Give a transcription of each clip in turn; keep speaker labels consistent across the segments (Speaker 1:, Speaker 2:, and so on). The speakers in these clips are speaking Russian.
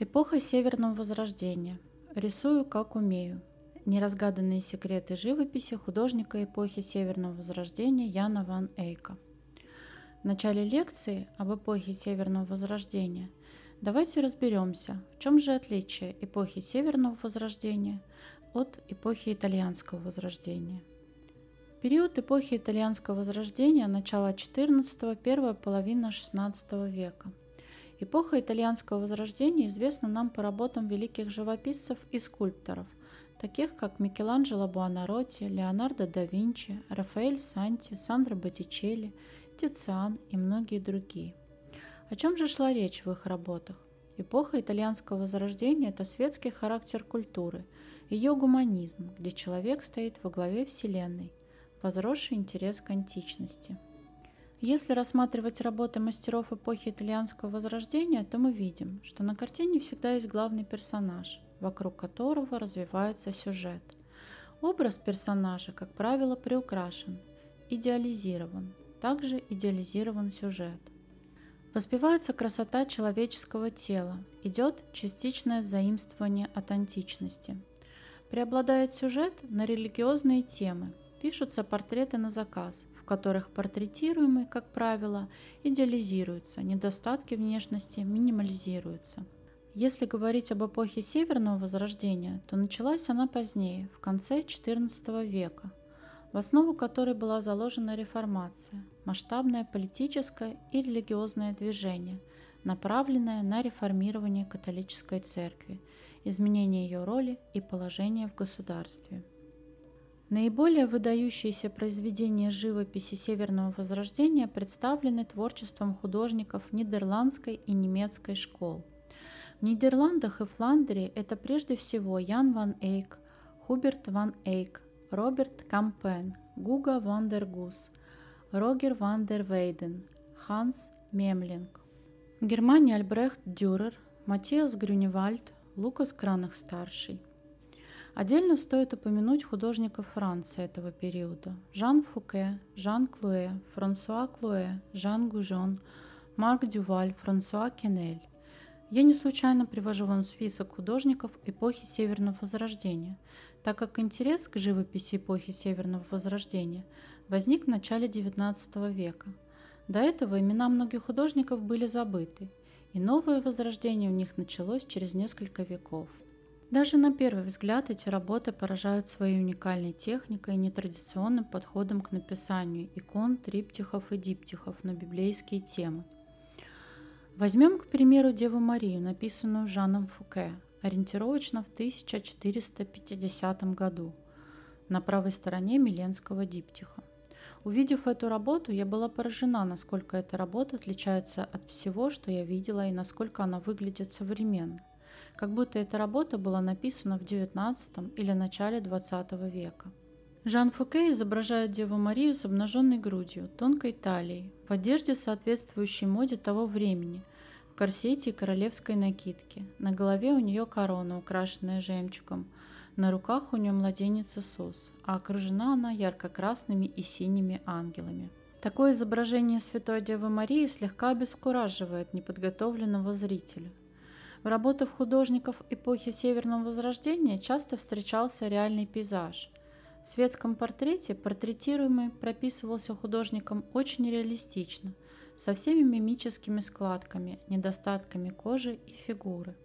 Speaker 1: Эпоха Северного Возрождения. Рисую, как умею. Неразгаданные секреты живописи художника эпохи Северного Возрождения Яна ван Эйка. В начале лекции об эпохе Северного Возрождения давайте разберемся, в чем же отличие эпохи Северного Возрождения от эпохи Итальянского Возрождения. Период эпохи Итальянского Возрождения – начало XIV – первая половина XVI века – Эпоха итальянского возрождения известна нам по работам великих живописцев и скульпторов, таких как Микеланджело Буонаротти, Леонардо да Винчи, Рафаэль Санти, Сандро Боттичелли, Тициан и многие другие. О чем же шла речь в их работах? Эпоха итальянского возрождения – это светский характер культуры, ее гуманизм, где человек стоит во главе Вселенной, возросший интерес к античности – если рассматривать работы мастеров эпохи итальянского возрождения, то мы видим, что на картине всегда есть главный персонаж, вокруг которого развивается сюжет. Образ персонажа, как правило, приукрашен, идеализирован, также идеализирован сюжет. Воспевается красота человеческого тела, идет частичное заимствование от античности. Преобладает сюжет на религиозные темы, пишутся портреты на заказ, которых портретируемый, как правило, идеализируется, недостатки внешности минимализируются. Если говорить об эпохе Северного Возрождения, то началась она позднее, в конце XIV века, в основу которой была заложена реформация, масштабное политическое и религиозное движение, направленное на реформирование католической церкви, изменение ее роли и положения в государстве. Наиболее выдающиеся произведения живописи Северного Возрождения представлены творчеством художников нидерландской и немецкой школ. В Нидерландах и Фландрии это прежде всего Ян ван Эйк, Хуберт ван Эйк, Роберт Кампен, Гуга ван дер Гус, Рогер ван дер Вейден, Ханс Мемлинг. В Германии Альбрехт Дюрер, Матиас Грюневальд, Лукас Кранах-старший. Отдельно стоит упомянуть художников Франции этого периода. Жан Фуке, Жан Клуэ, Франсуа Клуэ, Жан Гужон, Марк Дюваль, Франсуа Кенель. Я не случайно привожу вам список художников эпохи Северного Возрождения, так как интерес к живописи эпохи Северного Возрождения возник в начале XIX века. До этого имена многих художников были забыты, и новое возрождение у них началось через несколько веков. Даже на первый взгляд эти работы поражают своей уникальной техникой и нетрадиционным подходом к написанию икон, триптихов и диптихов на библейские темы. Возьмем, к примеру, Деву Марию, написанную Жаном Фуке, ориентировочно в 1450 году, на правой стороне Миленского диптиха. Увидев эту работу, я была поражена, насколько эта работа отличается от всего, что я видела, и насколько она выглядит современно как будто эта работа была написана в XIX или начале XX века. Жан Фуке изображает Деву Марию с обнаженной грудью, тонкой талией, в одежде, соответствующей моде того времени, в корсете и королевской накидке. На голове у нее корона, украшенная жемчугом, на руках у нее младенец Иисус, а окружена она ярко-красными и синими ангелами. Такое изображение Святой Девы Марии слегка обескураживает неподготовленного зрителя. В работах художников эпохи Северного Возрождения часто встречался реальный пейзаж. В светском портрете портретируемый прописывался художником очень реалистично, со всеми мимическими складками, недостатками кожи и фигуры.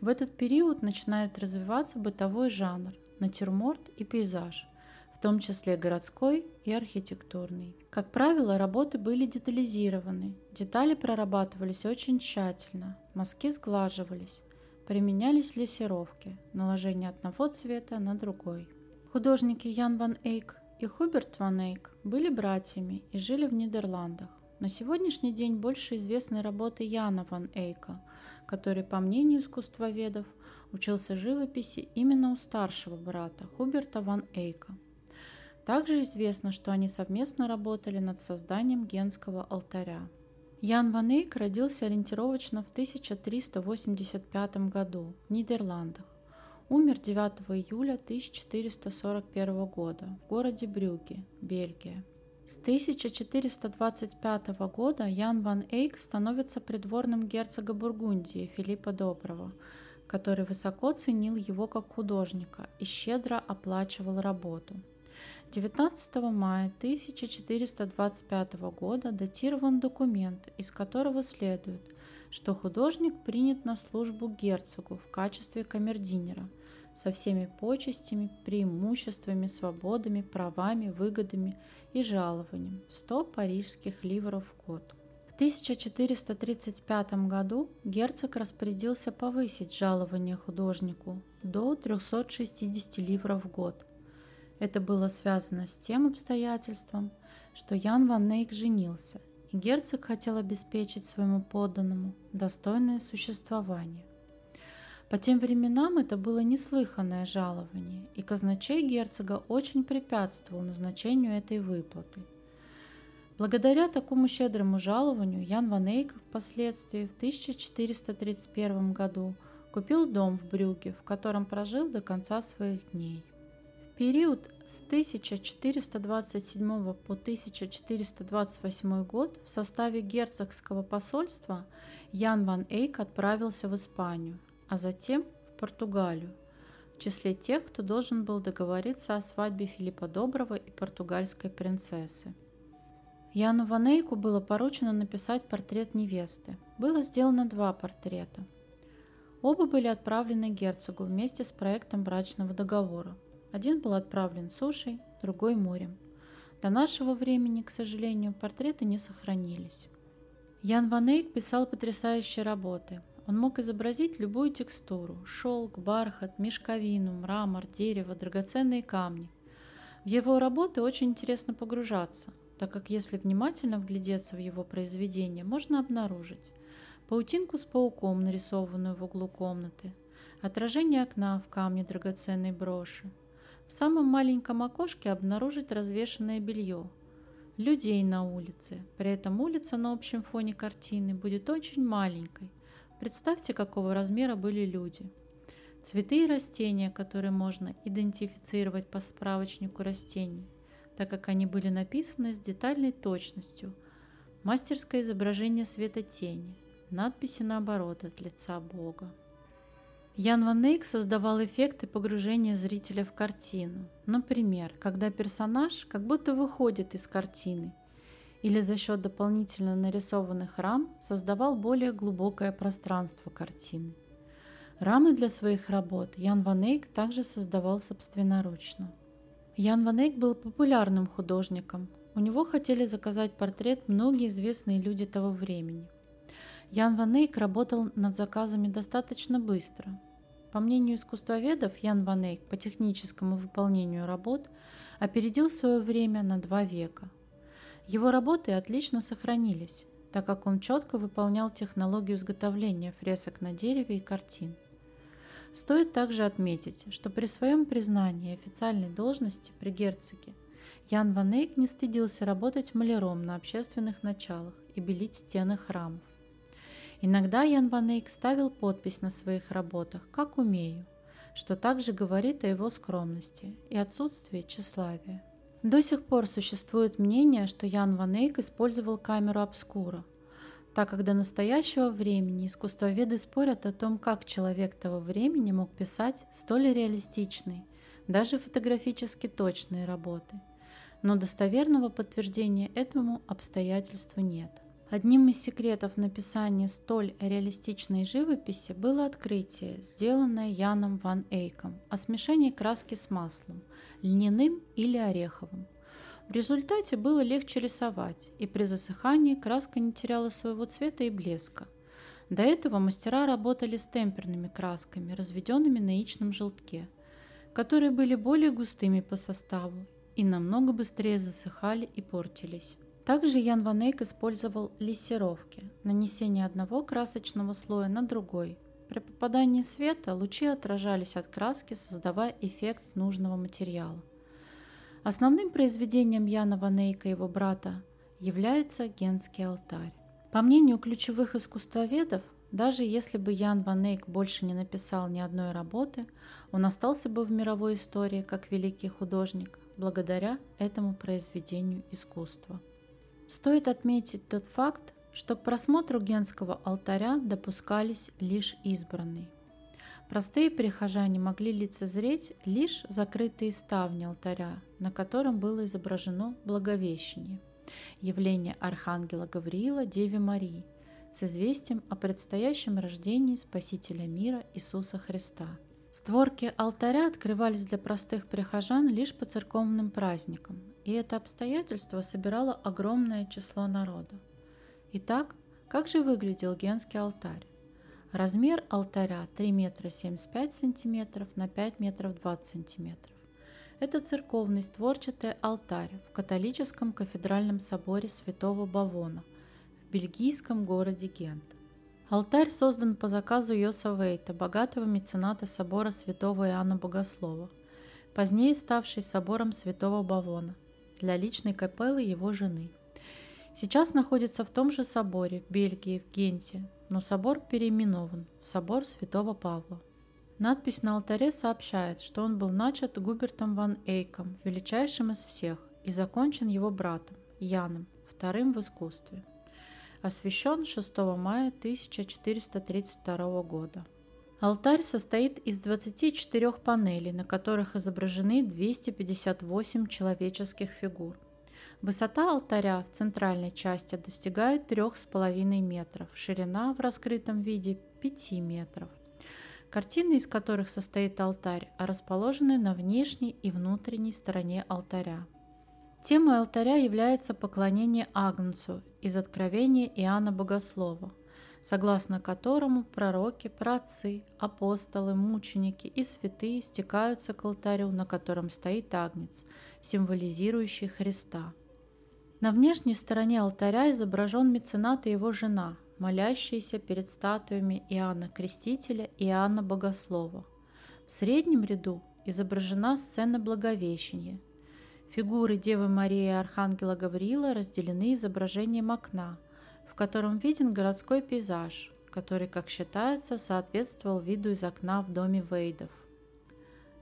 Speaker 1: В этот период начинает развиваться бытовой жанр – натюрморт и пейзаж – в том числе городской и архитектурный. Как правило, работы были детализированы, детали прорабатывались очень тщательно, мазки сглаживались, применялись лессировки, наложение одного цвета на другой. Художники Ян ван Эйк и Хуберт ван Эйк были братьями и жили в Нидерландах. На сегодняшний день больше известны работы Яна ван Эйка, который, по мнению искусствоведов, учился живописи именно у старшего брата Хуберта ван Эйка – также известно, что они совместно работали над созданием генского алтаря. Ян Ван Эйк родился ориентировочно в 1385 году в Нидерландах. Умер 9 июля 1441 года в городе Брюге, Бельгия. С 1425 года Ян ван Эйк становится придворным герцога Бургундии Филиппа Доброго, который высоко ценил его как художника и щедро оплачивал работу. 19 мая 1425 года датирован документ, из которого следует, что художник принят на службу герцогу в качестве камердинера со всеми почестями, преимуществами, свободами, правами, выгодами и жалованием 100 парижских ливров в год. В 1435 году герцог распорядился повысить жалование художнику до 360 ливров в год. Это было связано с тем обстоятельством, что Ян Ван Нейк женился и герцог хотел обеспечить своему подданному достойное существование. По тем временам это было неслыханное жалование, и казначей герцога очень препятствовал назначению этой выплаты. Благодаря такому щедрому жалованию Ян Ван Эйк впоследствии в 1431 году купил дом в Брюге, в котором прожил до конца своих дней период с 1427 по 1428 год в составе герцогского посольства Ян ван Эйк отправился в Испанию, а затем в Португалию, в числе тех, кто должен был договориться о свадьбе Филиппа Доброго и португальской принцессы. Яну Ван Эйку было поручено написать портрет невесты. Было сделано два портрета. Оба были отправлены герцогу вместе с проектом брачного договора – один был отправлен сушей, другой морем. До нашего времени, к сожалению, портреты не сохранились. Ян Ван Эйк писал потрясающие работы. Он мог изобразить любую текстуру – шелк, бархат, мешковину, мрамор, дерево, драгоценные камни. В его работы очень интересно погружаться, так как если внимательно вглядеться в его произведения, можно обнаружить паутинку с пауком, нарисованную в углу комнаты, отражение окна в камне драгоценной броши, в самом маленьком окошке обнаружить развешенное белье, людей на улице. При этом улица на общем фоне картины будет очень маленькой. Представьте, какого размера были люди. Цветы и растения, которые можно идентифицировать по справочнику растений, так как они были написаны с детальной точностью. Мастерское изображение света тени, надписи наоборот от лица Бога. Ян Ван Эйк создавал эффекты погружения зрителя в картину. Например, когда персонаж как будто выходит из картины, или за счет дополнительно нарисованных рам создавал более глубокое пространство картины. Рамы для своих работ Ян Ван Эйк также создавал собственноручно. Ян Ван Эйк был популярным художником. У него хотели заказать портрет многие известные люди того времени. Ян Ван Эйк работал над заказами достаточно быстро, по мнению искусствоведов, Ян Ван Эйк по техническому выполнению работ опередил свое время на два века. Его работы отлично сохранились, так как он четко выполнял технологию изготовления фресок на дереве и картин. Стоит также отметить, что при своем признании официальной должности при герцоге Ян Ван Эйк не стыдился работать маляром на общественных началах и белить стены храмов. Иногда Ян Ван Эйк ставил подпись на своих работах «Как умею», что также говорит о его скромности и отсутствии тщеславия. До сих пор существует мнение, что Ян Ван Эйк использовал камеру обскура, так как до настоящего времени искусствоведы спорят о том, как человек того времени мог писать столь реалистичные, даже фотографически точные работы. Но достоверного подтверждения этому обстоятельству нет. Одним из секретов написания столь реалистичной живописи было открытие, сделанное Яном ван Эйком, о смешении краски с маслом, льняным или ореховым. В результате было легче рисовать, и при засыхании краска не теряла своего цвета и блеска. До этого мастера работали с темперными красками, разведенными на яичном желтке, которые были более густыми по составу и намного быстрее засыхали и портились. Также Ян Ван Эйк использовал лессировки, нанесение одного красочного слоя на другой. При попадании света лучи отражались от краски, создавая эффект нужного материала. Основным произведением Яна Ван Эйка и его брата является Генский алтарь. По мнению ключевых искусствоведов, даже если бы Ян Ван Эйк больше не написал ни одной работы, он остался бы в мировой истории как великий художник, благодаря этому произведению искусства. Стоит отметить тот факт, что к просмотру генского алтаря допускались лишь избранные. Простые прихожане могли лицезреть лишь закрытые ставни алтаря, на котором было изображено Благовещение, явление Архангела Гавриила Деве Марии с известием о предстоящем рождении Спасителя мира Иисуса Христа. Створки алтаря открывались для простых прихожан лишь по церковным праздникам, и это обстоятельство собирало огромное число народа. Итак, как же выглядел Генский алтарь? Размер алтаря 3 метра 75 сантиметров на 5 метров 20 сантиметров. Это церковный створчатый алтарь в католическом кафедральном соборе Святого Бавона в бельгийском городе Гент. Алтарь создан по заказу Йоса Вейта, богатого мецената собора Святого Иоанна Богослова, позднее ставший собором Святого Бавона, для личной капеллы его жены. Сейчас находится в том же соборе в Бельгии, в Генте, но собор переименован в собор Святого Павла. Надпись на алтаре сообщает, что он был начат Губертом ван Эйком, величайшим из всех, и закончен его братом Яном, вторым в искусстве. Освящен 6 мая 1432 года. Алтарь состоит из 24 панелей, на которых изображены 258 человеческих фигур – Высота алтаря в центральной части достигает 3,5 метров, ширина в раскрытом виде 5 метров. Картины, из которых состоит алтарь, расположены на внешней и внутренней стороне алтаря. Темой алтаря является поклонение Агнцу из Откровения Иоанна Богослова, согласно которому пророки, праотцы, апостолы, мученики и святые стекаются к алтарю, на котором стоит Агнец, символизирующий Христа – на внешней стороне алтаря изображен меценат и его жена, молящиеся перед статуями Иоанна Крестителя и Иоанна Богослова. В среднем ряду изображена сцена Благовещения. Фигуры Девы Марии и Архангела Гавриила разделены изображением окна, в котором виден городской пейзаж, который, как считается, соответствовал виду из окна в доме Вейдов.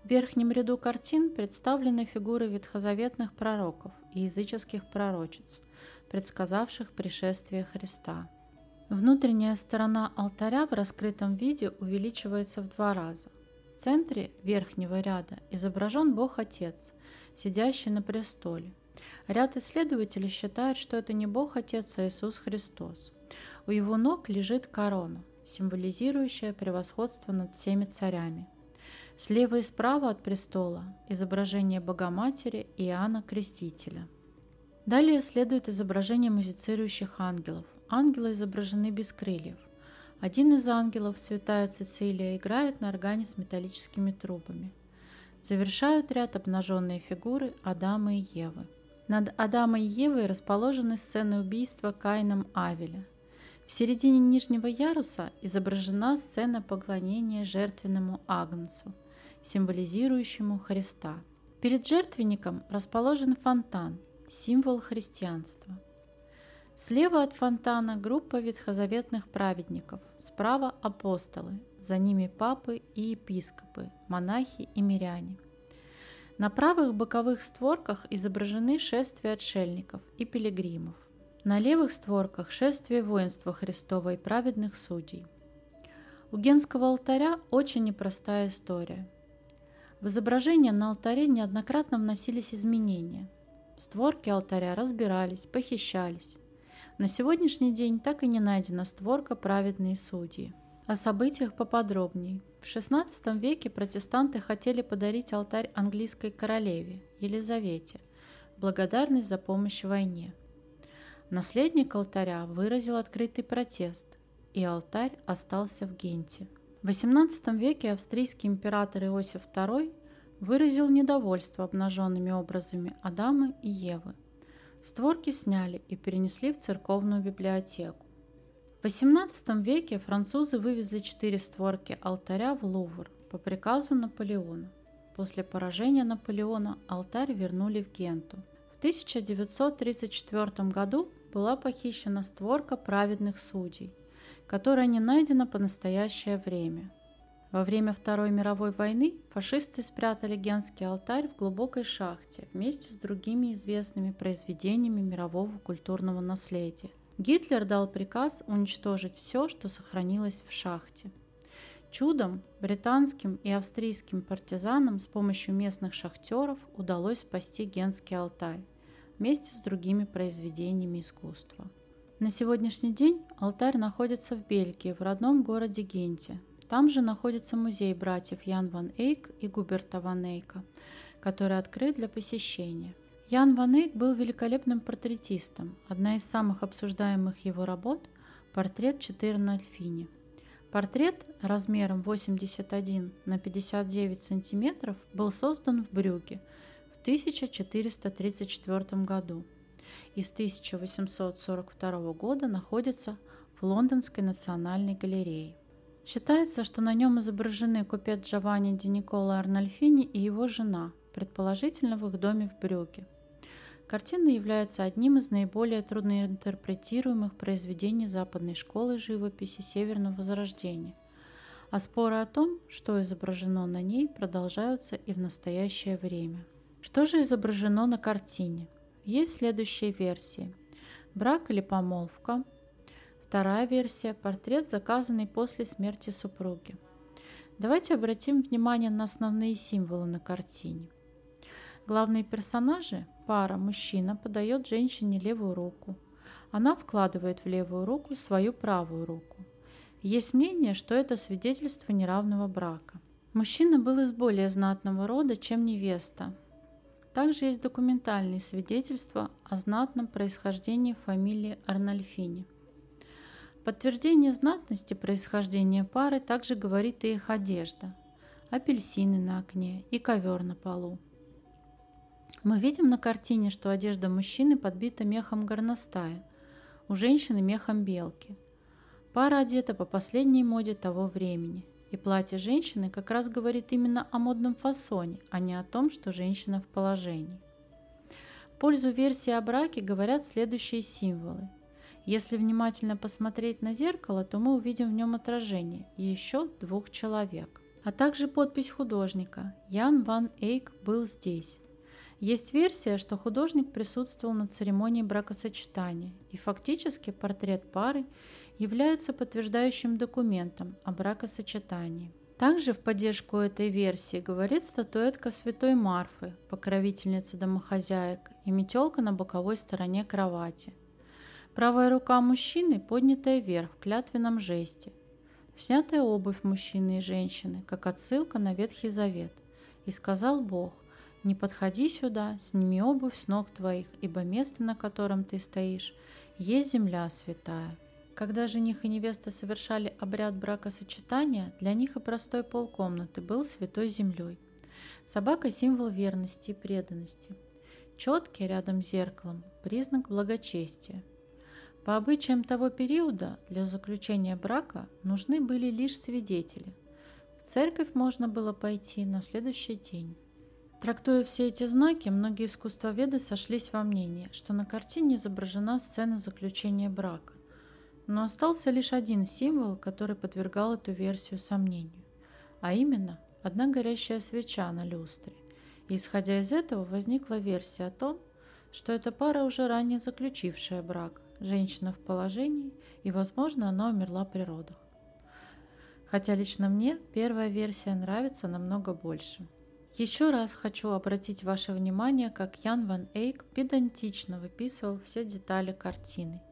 Speaker 1: В верхнем ряду картин представлены фигуры ветхозаветных пророков и языческих пророчиц, предсказавших пришествие Христа. Внутренняя сторона алтаря в раскрытом виде увеличивается в два раза. В центре верхнего ряда изображен Бог Отец, сидящий на престоле. Ряд исследователей считают, что это не Бог Отец, а Иисус Христос. У его ног лежит корона, символизирующая превосходство над всеми царями – Слева и справа от престола изображение Богоматери и Иоанна Крестителя. Далее следует изображение музицирующих ангелов. Ангелы изображены без крыльев. Один из ангелов, святая Цицилия, играет на органе с металлическими трубами. Завершают ряд обнаженные фигуры Адама и Евы. Над Адамом и Евой расположены сцены убийства Каином Авеля. В середине нижнего яруса изображена сцена поклонения жертвенному Агнцу – символизирующему Христа. Перед жертвенником расположен фонтан, символ христианства. Слева от фонтана группа ветхозаветных праведников, справа апостолы, за ними папы и епископы, монахи и миряне. На правых боковых створках изображены шествия отшельников и пилигримов. На левых створках шествие воинства Христова и праведных судей. У Генского алтаря очень непростая история – в изображение на алтаре неоднократно вносились изменения. Створки алтаря разбирались, похищались. На сегодняшний день так и не найдена створка «Праведные судьи». О событиях поподробней. В XVI веке протестанты хотели подарить алтарь английской королеве Елизавете благодарность за помощь в войне. Наследник алтаря выразил открытый протест, и алтарь остался в Генте. В XVIII веке австрийский император Иосиф II выразил недовольство обнаженными образами Адама и Евы. Створки сняли и перенесли в церковную библиотеку. В XVIII веке французы вывезли четыре створки алтаря в Лувр по приказу Наполеона. После поражения Наполеона алтарь вернули в Генту. В 1934 году была похищена створка праведных судей – которая не найдена по настоящее время. Во время Второй мировой войны фашисты спрятали Генский алтарь в глубокой шахте вместе с другими известными произведениями мирового культурного наследия. Гитлер дал приказ уничтожить все, что сохранилось в шахте. Чудом британским и австрийским партизанам с помощью местных шахтеров удалось спасти Генский алтарь вместе с другими произведениями искусства. На сегодняшний день алтарь находится в Бельгии, в родном городе Генте. Там же находится музей братьев Ян ван Эйк и Губерта ван Эйка, который открыт для посещения. Ян ван Эйк был великолепным портретистом. Одна из самых обсуждаемых его работ – портрет 4 на Альфине. Портрет размером 81 на 59 сантиметров был создан в Брюге в 1434 году – и с 1842 года находится в Лондонской национальной галерее. Считается, что на нем изображены купец Джованни Ди Никола Арнольфини и его жена, предположительно в их доме в Брюге. Картина является одним из наиболее трудноинтерпретируемых произведений западной школы живописи Северного Возрождения, а споры о том, что изображено на ней, продолжаются и в настоящее время. Что же изображено на картине? Есть следующие версии. Брак или помолвка. Вторая версия – портрет, заказанный после смерти супруги. Давайте обратим внимание на основные символы на картине. Главные персонажи – пара, мужчина подает женщине левую руку. Она вкладывает в левую руку свою правую руку. Есть мнение, что это свидетельство неравного брака. Мужчина был из более знатного рода, чем невеста, также есть документальные свидетельства о знатном происхождении фамилии Арнольфини. Подтверждение знатности происхождения пары также говорит и их одежда, апельсины на окне и ковер на полу. Мы видим на картине, что одежда мужчины подбита мехом горностая, у женщины мехом белки. Пара одета по последней моде того времени – и платье женщины как раз говорит именно о модном фасоне, а не о том, что женщина в положении. В пользу версии о браке говорят следующие символы. Если внимательно посмотреть на зеркало, то мы увидим в нем отражение еще двух человек. А также подпись художника «Ян ван Эйк был здесь». Есть версия, что художник присутствовал на церемонии бракосочетания, и фактически портрет пары являются подтверждающим документом о бракосочетании. Также в поддержку этой версии говорит статуэтка Святой Марфы, покровительницы домохозяек, и метелка на боковой стороне кровати. Правая рука мужчины поднятая вверх в клятвенном жесте. Снятая обувь мужчины и женщины, как отсылка на Ветхий Завет. И сказал Бог, «Не подходи сюда, сними обувь с ног твоих, ибо место, на котором ты стоишь, есть земля святая». Когда жених и невеста совершали обряд бракосочетания, для них и простой полкомнаты был святой землей. Собака – символ верности и преданности. Четкий рядом с зеркалом – признак благочестия. По обычаям того периода для заключения брака нужны были лишь свидетели. В церковь можно было пойти на следующий день. Трактуя все эти знаки, многие искусствоведы сошлись во мнении, что на картине изображена сцена заключения брака. Но остался лишь один символ, который подвергал эту версию сомнению, а именно одна горящая свеча на люстре. И исходя из этого возникла версия о том, что эта пара уже ранее заключившая брак, женщина в положении, и, возможно, она умерла при родах. Хотя лично мне первая версия нравится намного больше. Еще раз хочу обратить ваше внимание, как Ян Ван Эйк педантично выписывал все детали картины –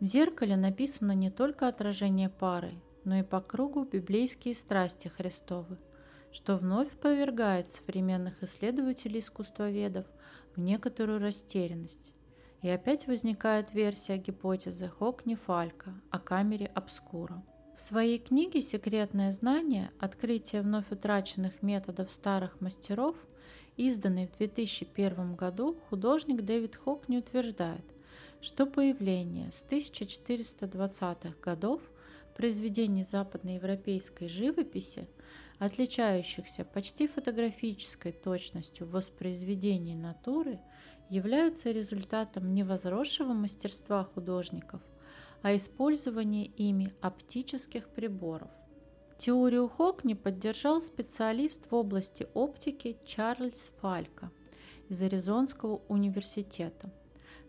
Speaker 1: в зеркале написано не только отражение пары, но и по кругу библейские страсти Христовы, что вновь повергает современных исследователей искусствоведов в некоторую растерянность. И опять возникает версия гипотезы Хокни-Фалька о камере обскура. В своей книге «Секретное знание. Открытие вновь утраченных методов старых мастеров», изданной в 2001 году, художник Дэвид Хокни утверждает – что появление с 1420-х годов произведений западноевропейской живописи, отличающихся почти фотографической точностью в воспроизведении натуры, являются результатом не возросшего мастерства художников, а использования ими оптических приборов. Теорию Хокни поддержал специалист в области оптики Чарльз Фалька из Аризонского университета.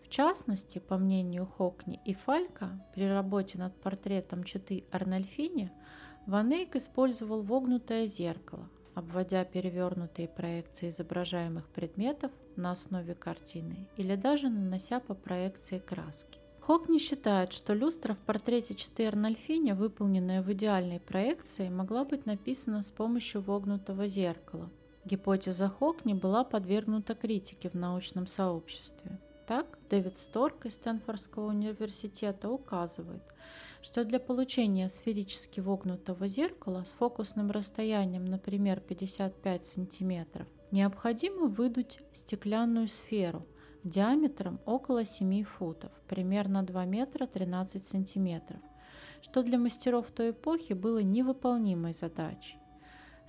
Speaker 1: В частности, по мнению Хокни и Фалька, при работе над портретом читы Арнольфини Ван Эйк использовал вогнутое зеркало, обводя перевернутые проекции изображаемых предметов на основе картины или даже нанося по проекции краски. Хокни считает, что люстра в портрете Читы Арнольфини, выполненная в идеальной проекции, могла быть написана с помощью вогнутого зеркала. Гипотеза Хокни была подвергнута критике в научном сообществе. Так, Дэвид Сторк из Стэнфордского университета указывает, что для получения сферически вогнутого зеркала с фокусным расстоянием, например, 55 см, необходимо выдуть стеклянную сферу диаметром около 7 футов, примерно 2 метра 13 сантиметров, что для мастеров той эпохи было невыполнимой задачей.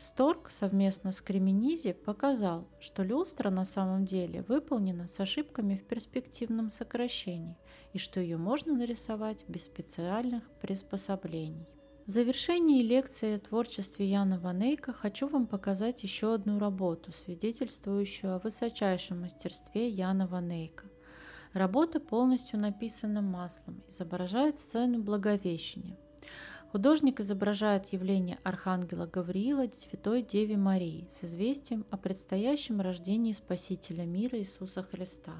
Speaker 1: Сторг совместно с Кременизи показал, что люстра на самом деле выполнена с ошибками в перспективном сокращении и что ее можно нарисовать без специальных приспособлений. В завершении лекции о творчестве Яна Ванейка хочу вам показать еще одну работу, свидетельствующую о высочайшем мастерстве Яна Ванейка. Работа полностью написана маслом, изображает сцену Благовещения. Художник изображает явление Архангела Гавриила Святой Деви Марии с известием о предстоящем рождении Спасителя мира Иисуса Христа.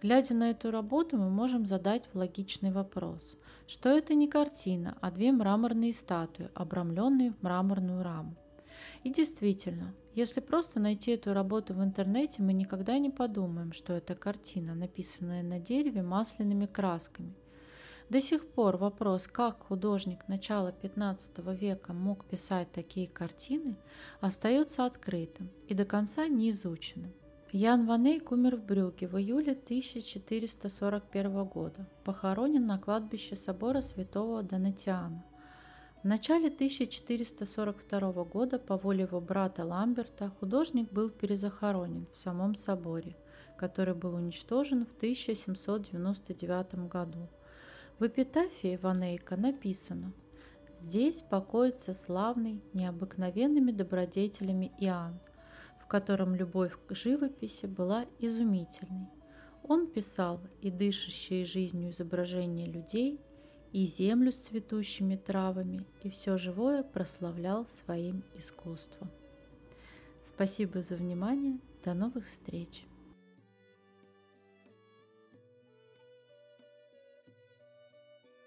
Speaker 1: Глядя на эту работу, мы можем задать логичный вопрос, что это не картина, а две мраморные статуи, обрамленные в мраморную раму. И действительно, если просто найти эту работу в интернете, мы никогда не подумаем, что это картина, написанная на дереве масляными красками – до сих пор вопрос, как художник начала XV века мог писать такие картины, остается открытым и до конца не изученным. Ян Ванейк умер в Брюге в июле 1441 года, похоронен на кладбище собора святого Донатиана. В начале 1442 года по воле его брата Ламберта художник был перезахоронен в самом соборе, который был уничтожен в 1799 году. В эпитафии Ванейка написано «Здесь покоится славный необыкновенными добродетелями Иоанн, в котором любовь к живописи была изумительной. Он писал и дышащие жизнью изображения людей, и землю с цветущими травами, и все живое прославлял своим искусством. Спасибо за внимание. До новых встреч!